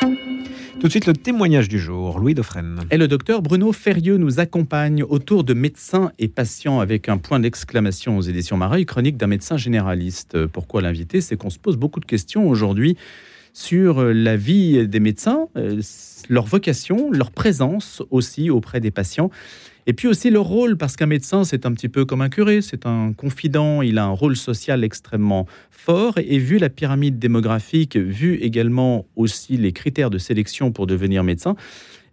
Tout de suite, le témoignage du jour, Louis Dauphren. Et le docteur Bruno Ferrieux nous accompagne autour de médecins et patients avec un point d'exclamation aux éditions Mareuil, chronique d'un médecin généraliste. Pourquoi l'inviter? C'est qu'on se pose beaucoup de questions aujourd'hui sur la vie des médecins, euh, leur vocation, leur présence aussi auprès des patients. Et puis aussi leur rôle, parce qu'un médecin, c'est un petit peu comme un curé, c'est un confident, il a un rôle social extrêmement fort. Et vu la pyramide démographique, vu également aussi les critères de sélection pour devenir médecin,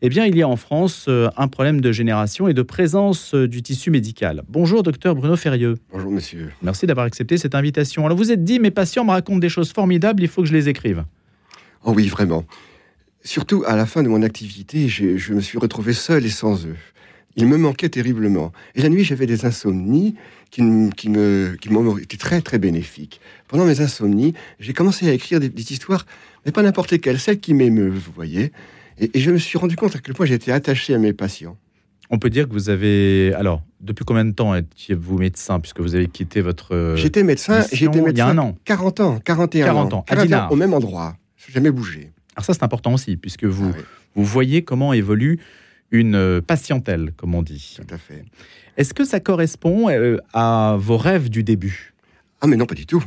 eh bien, il y a en France euh, un problème de génération et de présence euh, du tissu médical. Bonjour, docteur Bruno Ferrieux. Bonjour, monsieur. Merci d'avoir accepté cette invitation. Alors, vous êtes dit, mes patients me racontent des choses formidables, il faut que je les écrive. Oh oui, vraiment. Surtout à la fin de mon activité, je me suis retrouvé seul et sans eux. Il me manquait terriblement. Et la nuit, j'avais des insomnies qui, qui me, qui m'ont été très, très bénéfiques. Pendant mes insomnies, j'ai commencé à écrire des, histoires, mais pas n'importe lesquelles, celles qui m'émeuvent, vous voyez. Et, je me suis rendu compte à quel point j'étais attaché à mes patients. On peut dire que vous avez. Alors, depuis combien de temps étiez-vous médecin, puisque vous avez quitté votre. J'étais médecin, j'étais médecin. Il y a un an. 40 ans, 41 40 ans. 40 ans, au même endroit. Je jamais bougé. Alors, ça, c'est important aussi, puisque vous, ah vous voyez comment évolue une euh, patientèle, comme on dit. Tout à fait. Est-ce que ça correspond euh, à vos rêves du début? Ah mais non, pas du tout.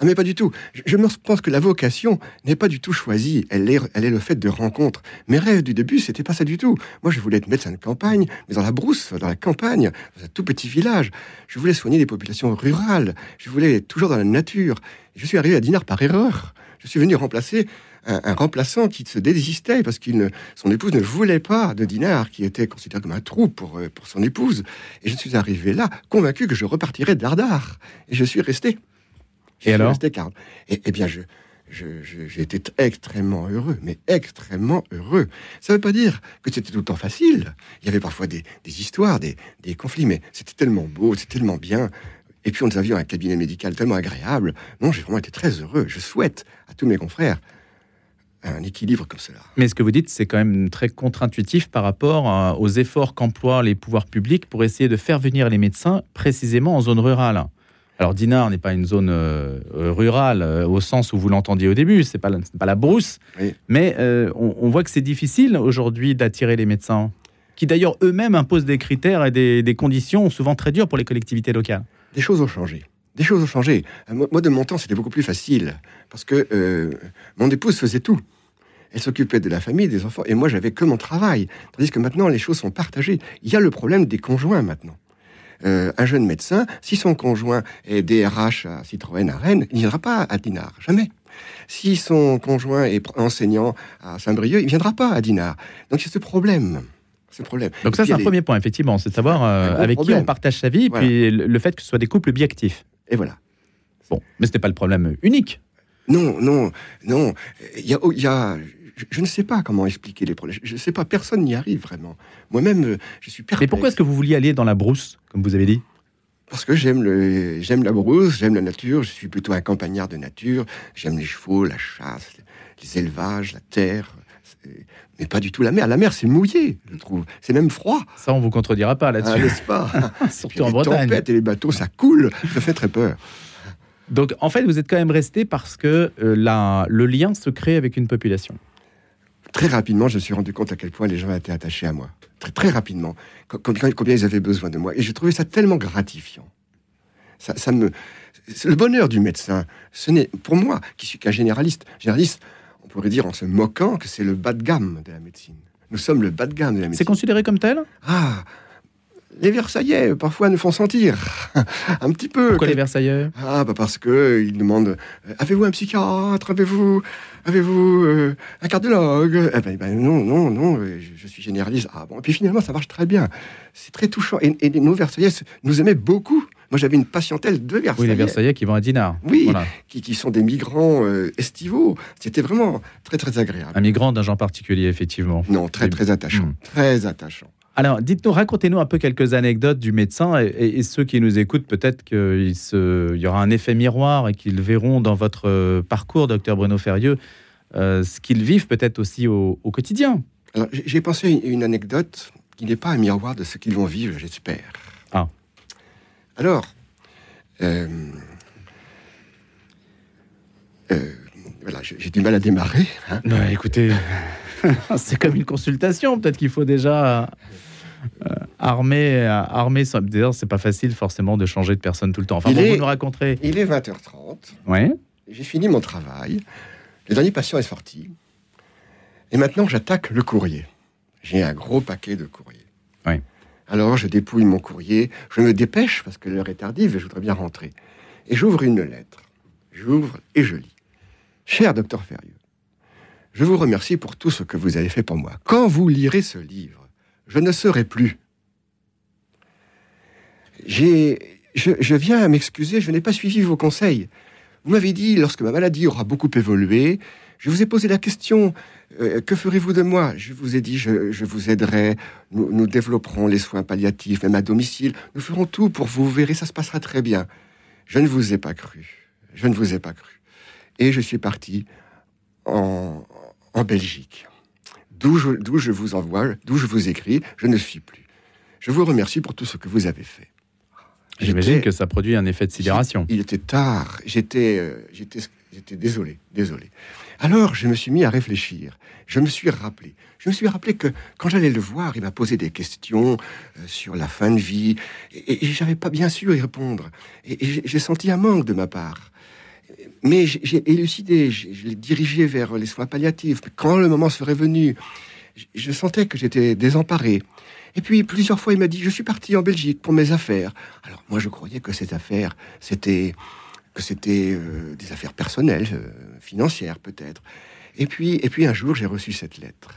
Ah mais pas du tout. Je, pense que la vocation n'est pas du tout choisie. Elle est, elle est le fait de rencontres. Mes rêves du début, c'était pas ça du tout. Moi, je voulais être médecin de campagne, mais dans la brousse, dans la campagne, dans un tout petit village. Je voulais soigner des populations rurales. Je voulais être toujours dans la nature. Je suis arrivé à Dinard par erreur. Je suis venu remplacer un, remplaçant qui se désistait parce qu'il son épouse ne voulait pas de Dinard, qui était considéré comme un trou pour, euh, pour son épouse. Et je suis arrivé là, convaincu que je repartirais d'Ardard. Et je suis resté. et alors resté et, Eh bien, je, j'ai été extrêmement heureux, mais extrêmement heureux. Ça ne veut pas dire que c'était tout le temps facile. Il y avait parfois des, des histoires, des, des, conflits, mais c'était tellement beau, c'était tellement bien. Et puis on nous a vu un cabinet médical tellement agréable. Non, j'ai vraiment été très heureux. Je souhaite à tous mes confrères un équilibre comme cela. Mais ce que vous dites, c'est quand même très contre-intuitif par rapport aux efforts qu'emploient les pouvoirs publics pour essayer de faire venir les médecins précisément en zone rurale. Alors Dinard n'est pas une zone euh, rurale euh, au sens où vous l'entendiez au début, c'est pas pas la brousse, mais euh, on, voit que c'est difficile aujourd'hui d'attirer les médecins, qui d'ailleurs eux-mêmes imposent des critères et des, des conditions souvent très dures pour les collectivités locales. Des choses ont changé des choses ont changé. Moi, de mon temps, c'était beaucoup plus facile parce que mon épouse faisait tout elle s'occupait de la famille, des enfants, et moi j'avais que mon travail. Tandis que maintenant les choses sont partagées. Il y a le problème des conjoints maintenant. Euh, un jeune médecin, si son conjoint est DRH à Citroën à Rennes, il ne viendra pas à Dinard, jamais. Si son conjoint est enseignant à Saint-Brieuc, il ne viendra pas à Dinard. Donc il y a ce problème. Ce problème. Donc ça, c'est un premier point, effectivement, c'est de savoir euh, avec qui on partage sa vie, et puis le fait que ce soit des couples biactifs. Et voilà. Bon, mais ce n'est pas le problème unique. Non, non, non. Il y a, il y a je, ne sais pas comment expliquer les problèmes. Je ne sais pas, personne n'y arrive vraiment. Moi-même, euh, je suis perplexe. Mais pourquoi est-ce que vous vouliez aller dans la brousse, comme vous avez dit? Parce que j'aime le, j'aime la brousse, j'aime la nature. Je suis plutôt un campagnard de nature. J'aime les chevaux, la chasse, les élevages, la terre, mais pas du tout la mer. La mer, c'est mouillé, je trouve. C'est même froid. Ça, on vous contredira pas là-dessus, ah, n'est-ce pas? Surtout en Bretagne. Les tempêtes et les bateaux, ça coule. Ça fait très peur. Donc, en fait, vous êtes quand même resté parce que euh, la, le lien se crée avec une population très rapidement, je me suis rendu compte à quel point les gens étaient attachés à moi. Très, très rapidement. Combien, combien ils avaient besoin de moi. Et j'ai trouvé ça tellement gratifiant. Ça, ça me, le bonheur du médecin, ce n'est, pour moi, qui suis qu'un généraliste, généraliste, on pourrait dire en se moquant que c'est le bas de gamme de la médecine. Nous sommes le bas de gamme de la médecine. C'est considéré comme tel? Ah, les Versaillais, parfois, nous font sentir un petit peu. Pourquoi les Versaillais? Ah, bah parce que ils demandent euh, avez-vous un psychiatre? Avez-vous avez-vous euh, un cardiologue? Eh ben, ben, non, non, non, euh, je, suis généraliste. Ah bon, et puis finalement, ça marche très bien. C'est très touchant. Et, nos Versaillais nous aimaient beaucoup. Moi, j'avais une patientèle de Versaillais. Oui, les Versaillais qui vont à Dinard. Oui, qui, sont des migrants estivaux. C'était vraiment très, très agréable. Un migrant d'un genre particulier, effectivement. Non, très, très attachant. Hmm. Très attachant. Alors, dites-nous, racontez-nous un peu quelques anecdotes du médecin et, ceux qui nous écoutent, peut-être qu'il y aura un effet miroir et qu'ils verront dans votre euh, parcours, docteur Bruno Ferrieux, euh, ce qu'ils vivent peut-être aussi au, quotidien. Alors, j'ai pensé une anecdote qui n'est pas un miroir de ce qu'ils vont vivre, j'espère. Ah. Alors, euh, Voilà, j'ai j'ai du mal à démarrer. hein. Bah, écoutez, c'est comme une consultation. Peut-être qu'il faut déjà euh, armer, euh, armer. D'ailleurs, c'est pas facile forcément de changer de personne tout le temps. Enfin, Il bon, est- vous nous raconterez. Il est 20h30. Ouais. J'ai fini mon travail. Le dernier patient est sorti. Et maintenant, j'attaque le courrier. J'ai un gros paquet de courrier. Oui. Alors, je dépouille mon courrier. Je me dépêche parce que l'heure est tardive et je voudrais bien rentrer. Et j'ouvre une lettre. J'ouvre et je lis. Cher docteur Ferrieux, je vous remercie pour tout ce que vous avez fait pour moi. Quand vous lirez ce livre, je ne serai plus. J'ai, je, viens à m'excuser, je n'ai pas suivi vos conseils. Vous m'avez dit, lorsque ma maladie aura beaucoup évolué, je vous ai posé la question, euh, que ferez-vous de moi? Je vous ai dit, je, je vous aiderai, nous, nous développerons les soins palliatifs, même à domicile, nous ferons tout pour vous, vous verrez, ça se passera très bien. Je ne vous ai pas cru, je ne vous ai pas cru. Et je suis parti en, en Belgique, d'où je, vous envoie, d'où je vous écris, je ne suis plus. Je vous remercie pour tout ce que vous avez fait. J'imagine que ça produit un effet de sidération. il était tard. J'étais, euh, j'étais, j'étais désolé, désolé. Alors, je me suis mis à réfléchir. Je me suis rappelé. Je me suis rappelé que quand j'allais le voir, il m'a posé des questions euh, sur la fin de vie, et, et j'avais pas bien su y répondre. Et, et j'ai senti un manque de ma part. Mais j'ai- élucidé, je l'ai dirigé vers les soins palliatifs. Quand le moment serait venu, je sentais que j'étais désemparé. Et puis plusieurs fois, il m'a dit Je suis parti en Belgique pour mes affaires. Alors moi, je croyais que ces affaires, c'était que c'était euh, des affaires personnelles, euh, financières peut-être. Et puis, et puis un jour, j'ai reçu cette lettre.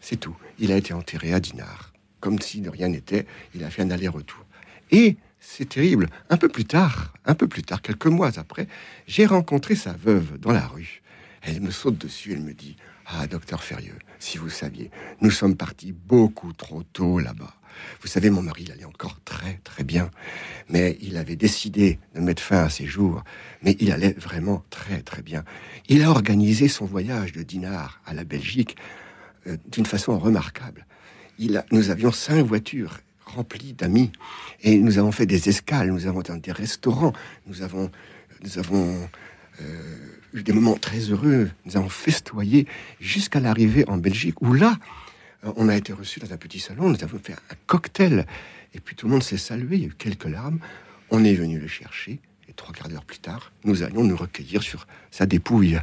C'est tout. Il a été enterré à Dinard, comme si de rien n'était. Il a fait un aller-retour. Et c'est terrible. Un peu plus tard, un peu plus tard, quelques mois après, j'ai rencontré sa veuve dans la rue. Elle me saute dessus. Elle me dit Ah, docteur Ferrieux, si vous saviez, nous sommes partis beaucoup trop tôt là-bas. Vous savez, mon mari, il allait encore très, très bien. Mais il avait décidé de mettre fin à ses jours. Mais il allait vraiment très, très bien. Il a organisé son voyage de Dinard à la Belgique euh, d'une façon remarquable. Il a- nous avions cinq voitures remplies d'amis. Et nous avons fait des escales, nous avons dans des restaurants, nous avons, nous avons euh, eu des moments très heureux, nous avons festoyé jusqu'à l'arrivée en Belgique, où là, euh, on a été reçus dans un petit salon, nous avons fait un cocktail, et puis tout le monde s'est salué, il y a eu quelques larmes, on est venu le chercher, et trois quarts d'heure plus tard, nous allions nous recueillir sur sa dépouille.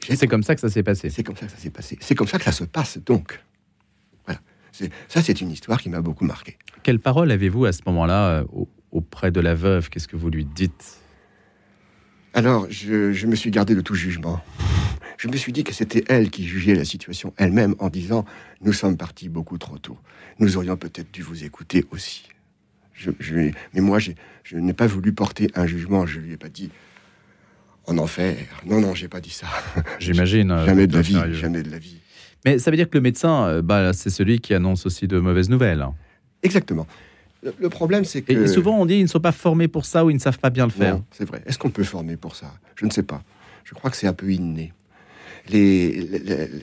C'est comme ça que ça s'est passé. C'est comme ça que ça s'est passé. C'est comme ça que ça se passe donc. Ça, c'est une histoire qui m'a beaucoup marqué. Quelle parole avez-vous à ce moment-là euh, au- auprès de la veuve? Qu'est-ce que vous lui dites? Alors, je, je me suis gardé de tout jugement. Je me suis dit que c'était elle qui jugeait la situation elle-même en disant Nous sommes partis beaucoup trop tôt. Nous aurions peut-être dû vous écouter aussi. Je, je- mais moi, je n'ai pas voulu porter un jugement. Je lui ai pas dit En enfer. Non, non, j'ai pas dit ça. J'imagine. euh, jamais de la vie. Jamais de la vie. Mais ça veut dire que le médecin, euh, bah, c'est celui qui annonce aussi de mauvaises nouvelles. Exactement. Le, problème, c'est que. Et souvent, on dit ils ne sont pas formés pour ça ou ils ne savent pas bien le faire. Non, c'est vrai. Est-ce qu'on peut former pour ça? Je ne sais pas. Je crois que c'est un peu inné. Les,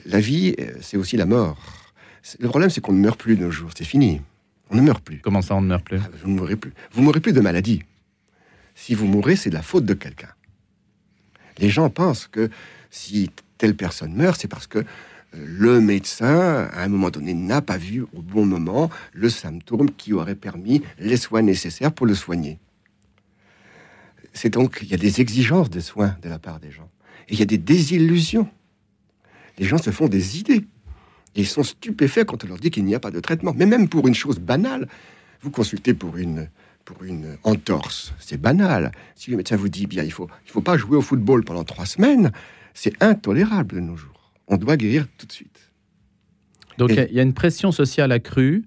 la, vie, euh, c'est aussi la mort. Le problème, c'est qu'on ne meurt plus de nos jours. C'est fini. On ne meurt plus. Comment ça, on ne meurt plus? Ah, Vous ne mourrez plus. Vous mourrez plus de maladie. Si vous mourrez, c'est de la faute de quelqu'un. Les gens pensent que si telle personne meurt, c'est parce que le médecin, à un moment donné, n'a pas vu au bon moment le symptôme qui aurait permis les soins nécessaires pour le soigner. C'est donc, il y a des exigences de soins de la part des gens. Il y a des désillusions. Les gens se font des idées. Ils sont stupéfaits quand on leur dit qu'il n'y a pas de traitement. Mais même pour une chose banale, vous consultez pour une, pour une entorse, c'est banal. Si le médecin vous dit, bien, il faut, il faut pas jouer au football pendant trois semaines, c'est intolérable de nos jours. On doit guérir tout de suite. Donc il y a- il y a une pression sociale accrue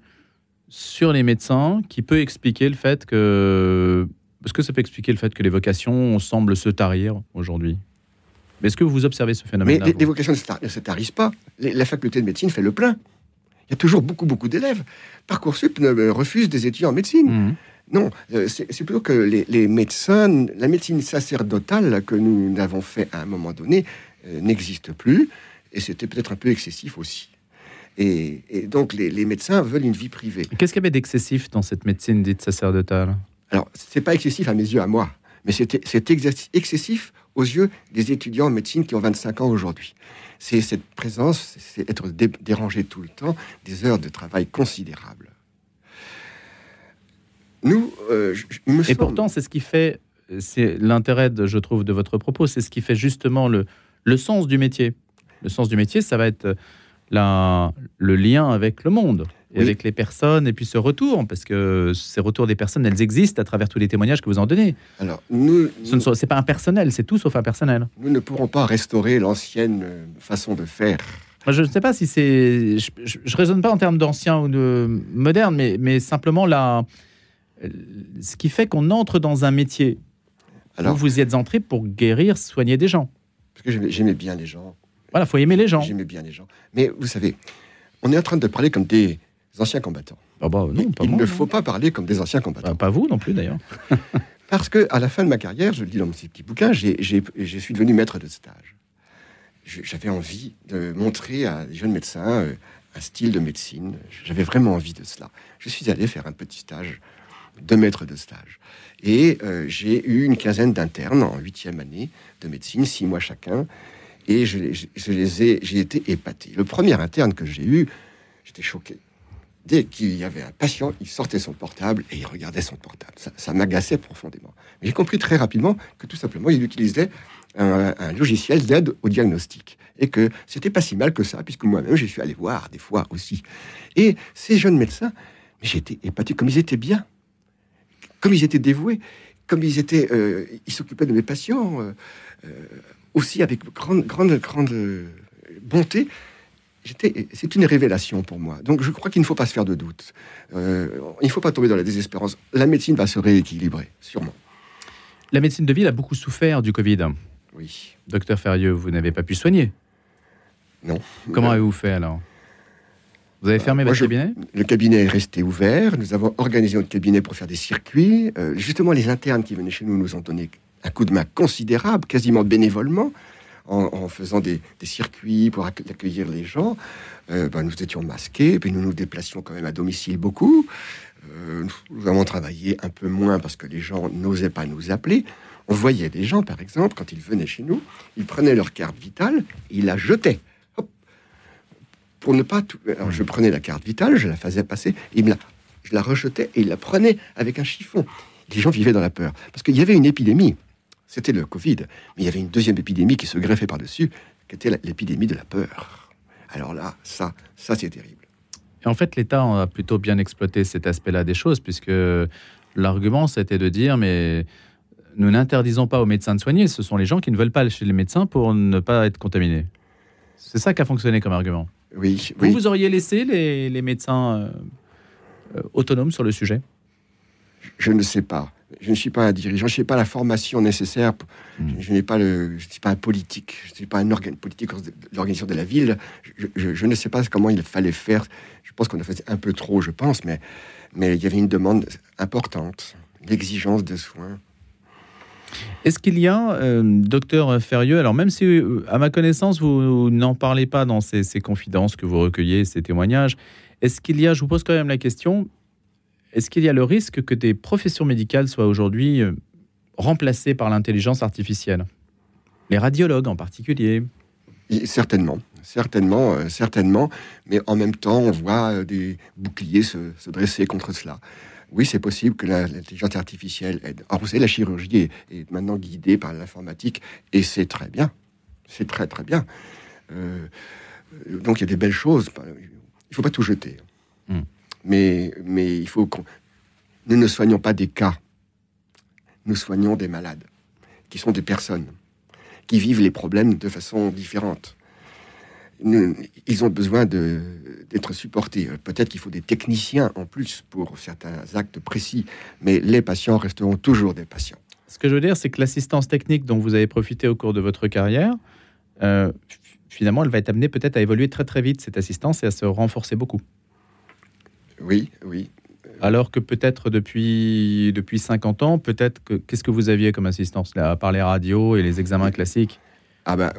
sur les médecins qui peut expliquer le fait que... Est-ce que ça peut expliquer le fait que les vocations semblent se tarir aujourd'hui Mais Est-ce que vous observez ce Mais phénomène les, les vocations ne se tarissent pas. Les- la faculté de médecine fait le plein. Il y a toujours beaucoup, beaucoup d'élèves. Parcoursup ne euh, refuse des étudiants en médecine. Non, euh, c'est c'est plutôt que les, les médecins, la médecine sacerdotale que nous avons fait à un moment donné euh, n'existe plus, et c'était peut-être un peu excessif aussi. Et, et donc les, les médecins veulent une vie privée. Qu'est-ce qu'il y avait d'excessif dans cette médecine dite sacerdotale? Alors c'est pas excessif à mes yeux, à moi, mais c'est excessif aux yeux des étudiants en médecine qui ont 25 ans aujourd'hui. C'est cette présence, c'est être dérangé tout le temps, des heures de travail considérables. Nous, euh, Et pourtant, c'est ce qui fait, c'est l'intérêt, je trouve, de votre propos, c'est ce qui fait justement le, le sens du métier. Le sens du métier, ça va être la, le lien avec le monde et avec les personnes, et puis ce retour, parce que ces retours des personnes, elles existent à travers tous les témoignages que vous en donnez. Alors, nous, ce n'est pas impersonnel, c'est tout sauf impersonnel. Nous ne pourrons pas restaurer l'ancienne façon de faire. je ne sais pas si c'est. Je, ne raisonne pas en termes d'ancien ou de moderne, mais, mais simplement la, ce qui fait qu'on entre dans un métier. Alors, vous, vous y êtes entré pour guérir, soigner des gens. Parce que j'aimais bien les gens. Voilà, faut aimer les gens. J'aimais bien les gens. Mais vous savez, on est en train de parler comme des anciens combattants. Ah bah non, il ne faut pas parler comme des anciens combattants. Bah, pas vous non plus d'ailleurs. Parce que à la fin de ma carrière, je le dis dans mon petit bouquin, je suis devenu maître de stage. J'avais envie de montrer à des jeunes médecins euh, un style de médecine. J'avais vraiment envie de cela. Je suis allé faire un petit stage de maître de stage. Et euh, j'ai eu une quinzaine d'internes en huitième année de médecine, six mois chacun. Et je, les ai, j'ai été épaté. Le premier interne que j'ai eu, j'étais choqué dès qu'il y avait un patient, il sortait son portable et il regardait son portable. Ça, m'agaçait profondément. J'ai compris très rapidement que tout simplement, il utilisait un, logiciel d'aide au diagnostic. Et que c'était pas si mal que ça, puisque moi-même, je suis allé voir des fois aussi. Et ces jeunes médecins, mais j'étais épaté, comme ils étaient bien, comme ils étaient dévoués, comme ils étaient, euh, ils s'occupaient de mes patients, euh, euh, aussi avec grande, grande, grande bonté c'est une révélation pour moi. Donc je crois qu'il ne faut pas se faire de doute. Euh, il ne faut pas tomber dans la désespérance. La médecine va se rééquilibrer, sûrement. La médecine de ville a beaucoup souffert du Covid. Oui. Docteur Ferrieux, vous n'avez pas pu soigner Non. Comment avez-vous fait alors? Vous avez fermé votre cabinet? Le cabinet est resté ouvert. Nous avons organisé notre cabinet pour faire des circuits. Euh, justement, les internes qui venaient chez nous nous ont donné un coup de main considérable, quasiment bénévolement en, faisant des, circuits pour accueillir les gens. Euh, ben, nous étions masqués, puis nous nous déplacions quand même à domicile beaucoup. Euh, nous avons travaillé un peu moins parce que les gens n'osaient pas nous appeler. On voyait des gens, par exemple, quand ils venaient chez nous, ils prenaient leur carte vitale, ils la jetaient. pour ne pas tout... Alors je prenais la carte vitale, je la faisais passer, ils me la... je la rejetais et ils la prenaient avec un chiffon. Les gens vivaient dans la peur parce qu'il y avait une épidémie c'était le Covid. Mais il y avait une deuxième épidémie qui se greffait par-dessus, qui était l'épidémie de la peur. Alors là, ça, ça c'est terrible. Et en fait, l'État a plutôt bien exploité cet aspect-là des choses, puisque l'argument, c'était de dire, mais nous n'interdisons pas aux médecins de soigner, ce sont les gens qui ne veulent pas aller chez les médecins pour ne pas être contaminés. C'est ça qui a fonctionné comme argument. Oui. Vous, vous auriez laissé les, médecins euh, euh, autonomes sur le sujet? Je ne sais pas je ne suis pas un dirigeant, je n'ai pas la formation nécessaire. Hmm. Je, n'ai pas le, je suis pas un politique, je ne suis pas un organe politique de l'organisation de la ville. Je, ne sais pas comment il fallait faire. Je pense qu'on a fait un peu trop, je pense, mais, mais il y avait une demande importante, l'exigence de soins. Est-ce qu'il y a, euh, docteur Ferrieux, alors même si euh, à ma connaissance vous, n'en parlez pas dans ces, ces, confidences que vous recueillez, ces témoignages, est-ce qu'il y a, je vous pose quand même la question, est-ce qu'il y a le risque que des professions médicales soient aujourd'hui euh, remplacées par l'intelligence artificielle? Les radiologues en particulier Certainement, certainement, euh, certainement. Mais en même temps, on voit euh, des boucliers se, dresser contre cela. Oui, c'est possible que l'intelligence artificielle aide. Alors, vous savez, la chirurgie est, maintenant guidée par l'informatique et c'est très bien. C'est très, très bien. donc, il y a des belles choses. Il ne faut pas tout jeter. Hmm mais, mais il faut que nous ne soignons pas des cas, nous soignons des malades, qui sont des personnes, qui vivent les problèmes de façon différente. ils ont besoin d'être supportés. Peut-être qu'il faut des techniciens en plus pour certains actes précis, mais les patients resteront toujours des patients. Ce que je veux dire, c'est que l'assistance technique dont vous avez profité au cours de votre carrière, euh, finalement, elle va être amenée peut-être à évoluer très très vite, cette assistance, et à se renforcer beaucoup. Oui, oui. Alors que peut-être depuis, depuis 50 ans, peut-être que qu'est-ce que vous aviez comme assistance là, à part les radios et les examens classiques? Ah ben,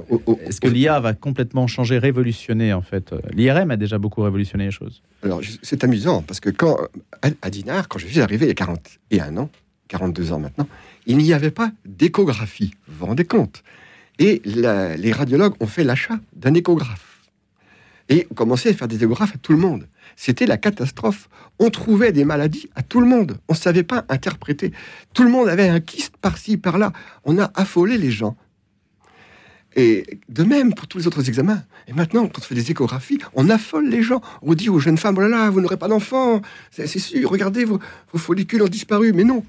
Est-ce que l'IA va complètement changer, révolutionner en fait? L'IRM a déjà beaucoup révolutionné les choses. Alors c'est amusant parce que quand à, Dinard, quand je suis arrivé il y a 41 ans, 42 ans maintenant, il n'y avait pas d'échographie. Vous vous rendez compte? Et la- les radiologues ont fait l'achat d'un échographe. Et ont commencé à faire des échographes à tout le monde. C'était la catastrophe. On trouvait des maladies à tout le monde. On ne savait pas interpréter. Tout le monde avait un kyste par-ci, par-là. On a affolé les gens. Et de même pour tous les autres examens. Et maintenant, quand on fait des échographies, on affole les gens. On dit aux jeunes femmes, oh là là, vous n'aurez pas d'enfant. C'est sûr, regardez, vos, vos follicules ont disparu. Mais non,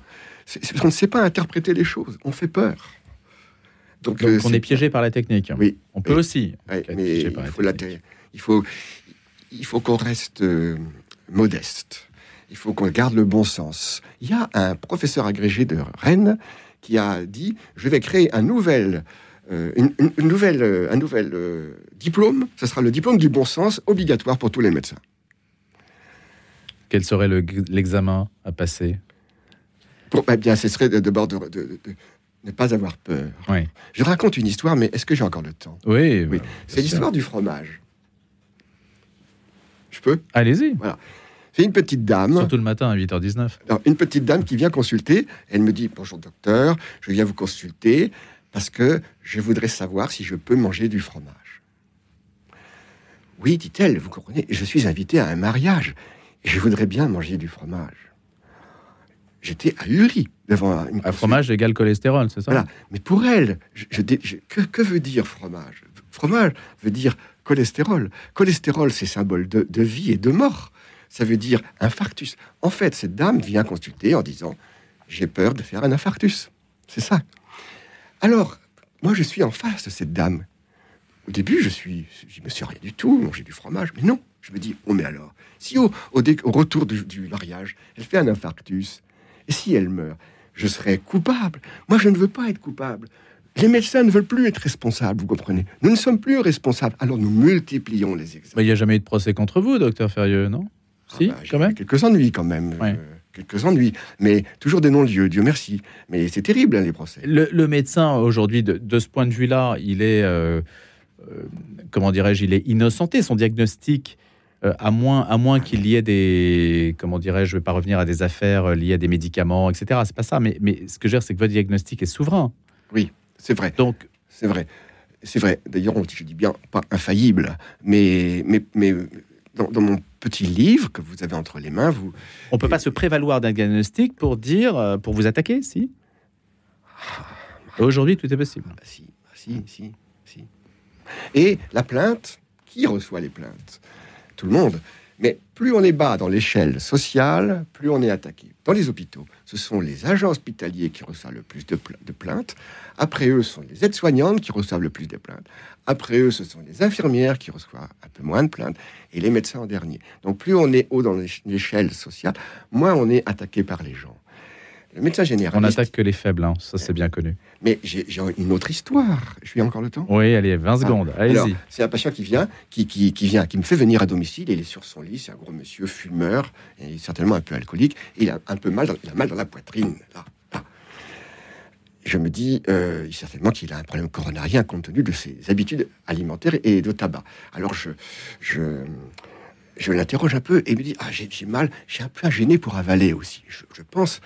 c'est parce qu'on ne sait pas interpréter les choses. On fait peur. Donc, Donc euh, on est piégé par la technique. Oui. On peut aussi. Ouais, mais la il faut, il faut qu'on reste euh, modeste. Il faut qu'on garde le bon sens. Il y a un professeur agrégé de Rennes qui a dit je vais créer un nouvel, euh, une, nouvelle, euh, un nouvel euh, diplôme. Ce sera le diplôme du bon sens obligatoire pour tous les médecins. Quel serait le- l'examen à passer? Pour, eh bien, ce serait de- d'abord de, de- de- de ne pas avoir peur. Oui. Je raconte une histoire, mais est-ce que j'ai encore le temps? Oui. Oui. bah, C'est l'histoire du fromage. Je peux Allez-y. C'est une petite dame. Surtout le matin à 8h19. Alors, une petite dame qui vient consulter, elle me dit Bonjour docteur, je viens vous consulter parce que je voudrais savoir si je peux manger du fromage. Oui, dit-elle, vous comprenez, je suis invité à un mariage et je voudrais bien manger du fromage. J'étais ahuri devant une Un fromage égale cholestérol, c'est ça? Voilà. Mais pour elle, je, je dé- je- que, que veut dire fromage? Fromage veut dire cholestérol. Cholestérol, c'est symbole de, vie et de mort. Ça veut dire infarctus. En fait, cette dame vient consulter en disant J'ai peur de faire un infarctus. C'est ça. Alors, moi, je suis en face de cette dame. Au début, je suis, je me suis rien du tout, manger du fromage. Mais non, je me dis Oh, mais alors, si au, au, retour du, du mariage, elle fait un infarctus, et si elle meurt, je serai coupable. Moi, je ne veux pas être coupable. Les médecins ne veulent plus être responsables, vous comprenez Nous ne sommes plus responsables. Alors nous multiplions les examens. Mais Il n'y a jamais eu de procès contre vous, docteur Ferrieux, non? Si, Ah bah, j'ai quand même. Quelques ennuis quand même. Ouais. euh, quelques ennuis. Mais toujours des non-lieux, Dieu merci. Mais c'est terrible, hein, les procès. Le, le médecin, aujourd'hui, de, de ce point de vue-là, il est, euh, euh, comment dirais-je, il est innocenté. Son diagnostic, euh, à moins, à moins qu'il y ait des, comment dirais-je, je ne vais pas revenir à des affaires liées à des médicaments, etc. C'est pas ça. Mais, mais ce que je veux dire, c'est que votre diagnostic est souverain. C'est vrai, Donc, c'est vrai. C'est vrai. D'ailleurs, on- je dis bien pas infaillible, mais, mais, mais dans, dans mon petit livre que vous avez entre les mains, vous, on peut pas se prévaloir d'un diagnostic pour dire, euh, pour vous attaquer, si? Aujourd'hui, tout est possible. Ah, si, ah, si, si, si. Et la plainte, qui reçoit les plaintes? Tout le monde. Mais plus on est bas dans l'échelle sociale, plus on est attaqué. Dans les hôpitaux, ce sont les agents hospitaliers qui reçoivent le plus de, pla- de plaintes. Après eux, ce sont les aides-soignantes qui reçoivent le plus de plaintes. Après eux, ce sont les infirmières qui reçoivent un peu moins de plaintes. Et les médecins en dernier. Donc plus on est haut dans l'éch- l'échelle sociale, moins on est attaqué par les gens. Le médecin On généraliste... n'attaque que les faibles, hein. ça c'est bien connu. Mais j'ai une autre histoire. Je suis encore le temps? Oui, allez, 20 secondes, Ah, alors, allez-y. c'est un patient qui vient, qui, qui, qui vient, qui me fait venir à domicile. Il est sur son lit, c'est un gros monsieur fumeur, et certainement un peu alcoolique. Et il a un peu mal, dans, il a mal dans la poitrine. Là, là. Je me dis, euh, certainement qu'il a un problème coronarien compte tenu de ses habitudes alimentaires et de tabac. Alors je, je, je l'interroge un peu et il me dit, ah j'ai mal, j'ai un peu gêné pour avaler aussi. Je, je pense,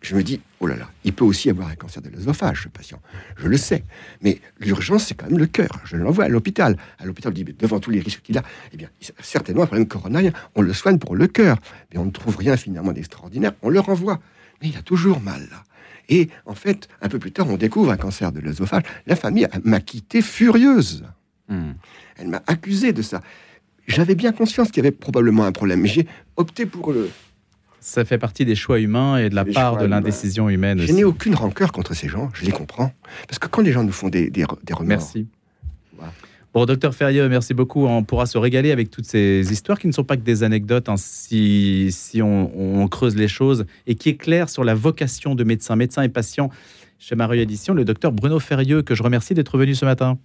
je me dis, oh là là, il peut aussi avoir un cancer de l'œsophage, ce patient. Je le sais. Mais l'urgence, c'est quand même le cœur. Je l'envoie à l'hôpital. À l'hôpital, on dit, mais devant tous les risques qu'il a, eh bien, certainement un problème coronarien. On le soigne pour le cœur. Mais on ne trouve rien finalement d'extraordinaire. On le renvoie. Mais il a toujours mal, là. Et en fait, un peu plus tard, on découvre un cancer de l'œsophage. La famille m'a quitté furieuse. Hmm. Elle m'a accusé de ça. J'avais bien conscience qu'il y avait probablement un problème, mais j'ai opté pour le. Ça fait partie des choix humains et de la part de l'indécision humaine Je n'ai aucune rancœur contre ces gens, je les comprends. Parce que quand les gens nous font des, des, des remords, Merci. Voilà. Bon, docteur Ferrieux, merci beaucoup. On pourra se régaler avec toutes ces histoires qui ne sont pas que des anecdotes, hein, si, si on, on creuse les choses, et qui éclairent sur la vocation de médecin, médecin et patient chez Marie Édition, le docteur Bruno Ferrieux, que je remercie d'être venu ce matin.